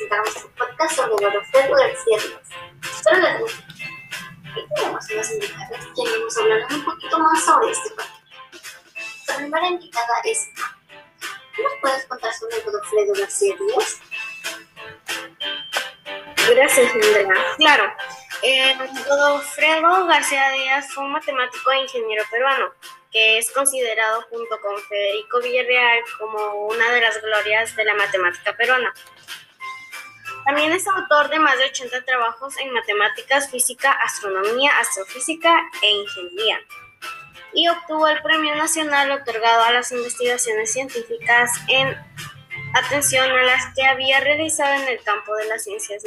arrancar nuestro podcast sobre García Díaz. Espero que les guste. Hoy tenemos unas invitadas quienes nos hablarán un poquito más sobre este partido. La primera invitada es ¿Qué nos puedes contar sobre Godofredo García Díaz? Gracias, Andrea. Claro, eh, Godofredo García Díaz fue un matemático e ingeniero peruano que es considerado junto con Federico Villarreal como una de las glorias de la matemática peruana. También es autor de más de 80 trabajos en matemáticas, física, astronomía, astrofísica e ingeniería. Y obtuvo el Premio Nacional otorgado a las investigaciones científicas en atención a las que había realizado en el campo de las ciencias,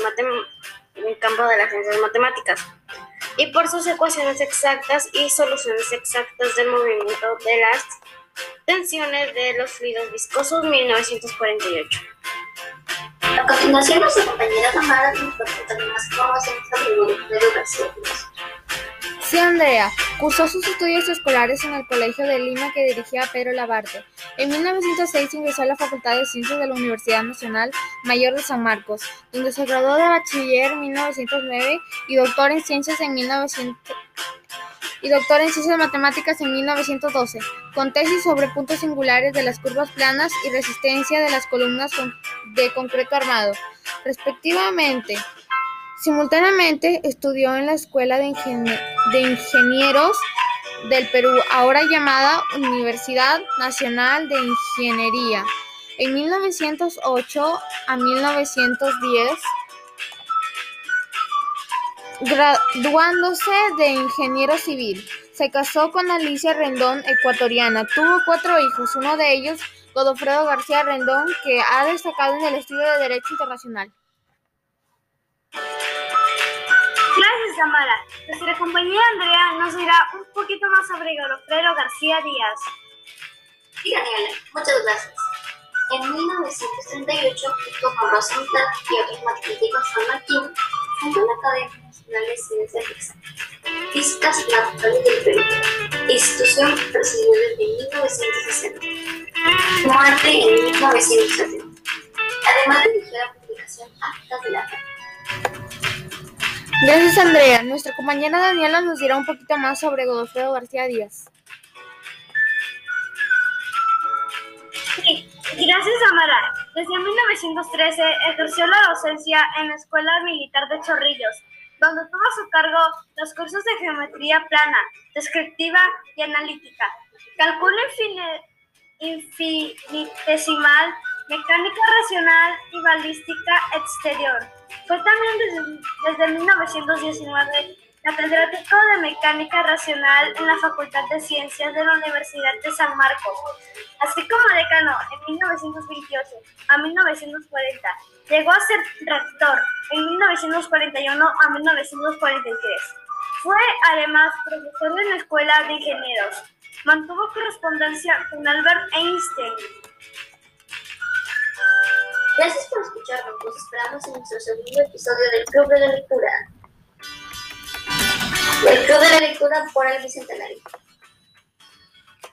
matemáticas y por sus ecuaciones exactas y soluciones exactas del movimiento de las tensiones de los fluidos viscosos 1948. A continuación, nuestra compañera Tamara nos presentará más sobre Pedro García Sí, Andrea. Cursó sus estudios escolares en el Colegio de Lima que dirigía Pedro Labarte. En 1906 ingresó a la Facultad de Ciencias de la Universidad Nacional Mayor de San Marcos, donde se graduó de bachiller en 1909 y doctor en ciencias en 1900 y doctor en Ciencias Matemáticas en 1912, con tesis sobre puntos singulares de las curvas planas y resistencia de las columnas de concreto armado, respectivamente. Simultáneamente estudió en la Escuela de, Ingenieros del Perú, ahora llamada Universidad Nacional de Ingeniería. En 1908 a 1910, graduándose de ingeniero civil, se casó con Alicia Rendón, ecuatoriana. Tuvo cuatro hijos, uno de ellos, Godofredo García Rendón, que ha destacado en el estudio de Derecho Internacional. Gracias, Amara. Nuestra compañera Andrea nos dirá un poquito más sobre Godofredo García Díaz. Sí, Daniela, muchas gracias. En 1938, junto con Rosenthal y otros matemáticos San Martín, la Academia Nacional de Ciencias Físicas Naturales del Perú, institución presidida desde 1960. Muerte en 1970. Además dirigió la publicación Actas de la Gracias, Andrea. Nuestra compañera Daniela nos dirá un poquito más sobre Godofredo García Díaz. Sí, gracias, Amara. Desde 1913 ejerció la docencia en la Escuela Militar de Chorrillos, donde tuvo a su cargo los cursos de geometría plana, descriptiva y analítica, cálculo infinitesimal, mecánica racional y balística exterior. Fue también desde, 1919 catedrático de Mecánica Racional en la Facultad de Ciencias de la Universidad de San Marcos, como decano en 1928 a 1940. Llegó a ser rector en 1941 a 1943. Fue además profesor en la Escuela de Ingenieros. Mantuvo correspondencia con Albert Einstein Gracias por escucharnos. Nos esperamos en nuestro segundo episodio del Club de la Lectura. El Club de la Lectura por el Bicentenario.